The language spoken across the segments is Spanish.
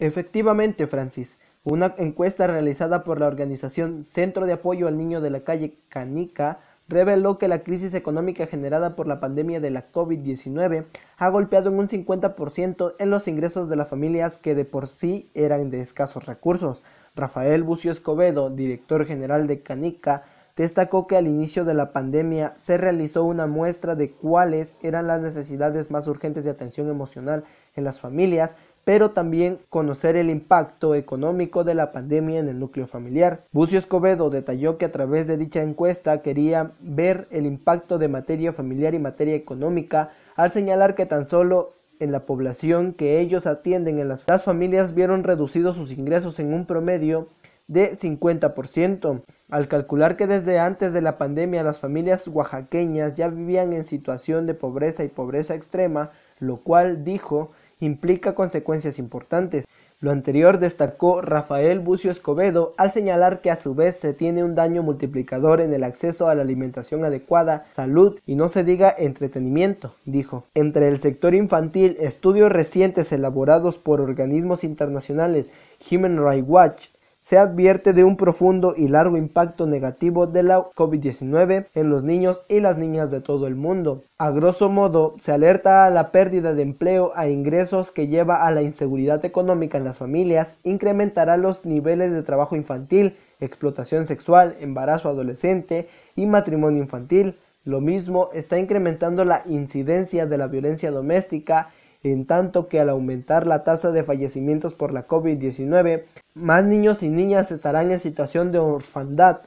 Efectivamente, Francis, una encuesta realizada por la organización Centro de Apoyo al Niño de la Calle Canica reveló que la crisis económica generada por la pandemia de la COVID-19 ha golpeado en un 50% en los ingresos de las familias que de por sí eran de escasos recursos. Rafael Bucio Escobedo, director general de Canica, destacó que al inicio de la pandemia se realizó una muestra de cuáles eran las necesidades más urgentes de atención emocional en las familias pero también conocer el impacto económico de la pandemia en el núcleo familiar. Bucio Escobedo detalló que a través de dicha encuesta quería ver el impacto de materia familiar y materia económica al señalar que tan solo en la población que ellos atienden en las, las familias vieron reducidos sus ingresos en un promedio de 50%, al calcular que desde antes de la pandemia las familias oaxaqueñas ya vivían en situación de pobreza y pobreza extrema, lo cual dijo implica consecuencias importantes. Lo anterior destacó Rafael Bucio Escobedo al señalar que a su vez se tiene un daño multiplicador en el acceso a la alimentación adecuada, salud y no se diga entretenimiento, dijo. Entre el sector infantil, estudios recientes elaborados por organismos internacionales Human Rights Watch se advierte de un profundo y largo impacto negativo de la COVID-19 en los niños y las niñas de todo el mundo. A grosso modo, se alerta a la pérdida de empleo a ingresos que lleva a la inseguridad económica en las familias, incrementará los niveles de trabajo infantil, explotación sexual, embarazo adolescente y matrimonio infantil. Lo mismo está incrementando la incidencia de la violencia doméstica en tanto que al aumentar la tasa de fallecimientos por la COVID-19, más niños y niñas estarán en situación de orfandad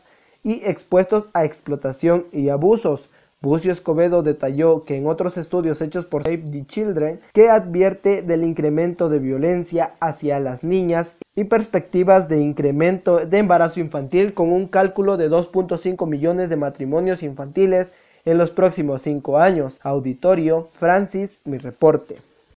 y expuestos a explotación y abusos. Bucio Escobedo detalló que en otros estudios hechos por Save the Children que advierte del incremento de violencia hacia las niñas y perspectivas de incremento de embarazo infantil con un cálculo de 2.5 millones de matrimonios infantiles en los próximos cinco años. Auditorio, Francis, mi reporte.